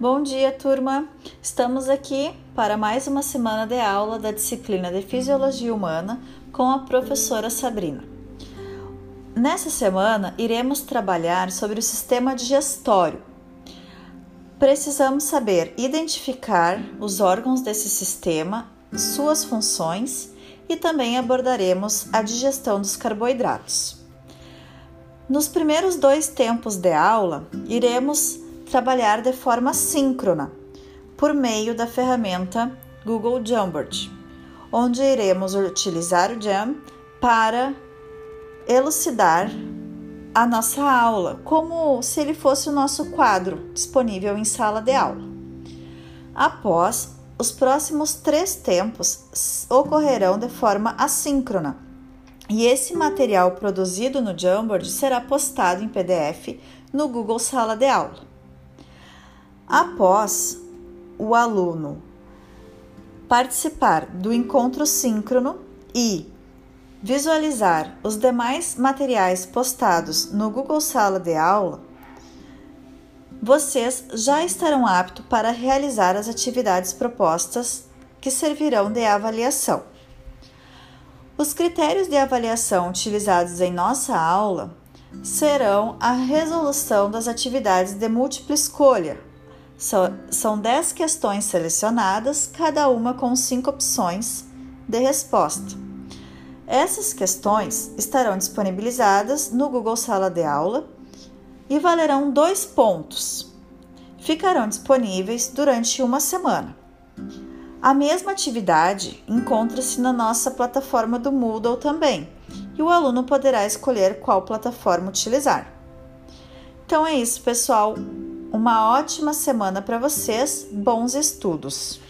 Bom dia, turma! Estamos aqui para mais uma semana de aula da disciplina de Fisiologia Humana com a professora Sabrina. Nessa semana, iremos trabalhar sobre o sistema digestório. Precisamos saber identificar os órgãos desse sistema, suas funções e também abordaremos a digestão dos carboidratos. Nos primeiros dois tempos de aula, iremos trabalhar de forma síncrona por meio da ferramenta Google Jamboard, onde iremos utilizar o Jam para elucidar a nossa aula, como se ele fosse o nosso quadro disponível em sala de aula. Após, os próximos três tempos ocorrerão de forma assíncrona, e esse material produzido no Jamboard será postado em PDF no Google Sala de Aula. Após o aluno participar do encontro síncrono e visualizar os demais materiais postados no Google Sala de Aula, vocês já estarão aptos para realizar as atividades propostas que servirão de avaliação. Os critérios de avaliação utilizados em nossa aula serão a resolução das atividades de múltipla escolha, são 10 questões selecionadas, cada uma com cinco opções de resposta. Essas questões estarão disponibilizadas no Google Sala de Aula e valerão dois pontos. Ficarão disponíveis durante uma semana. A mesma atividade encontra-se na nossa plataforma do Moodle também, e o aluno poderá escolher qual plataforma utilizar. Então é isso, pessoal. Uma ótima semana para vocês, bons estudos!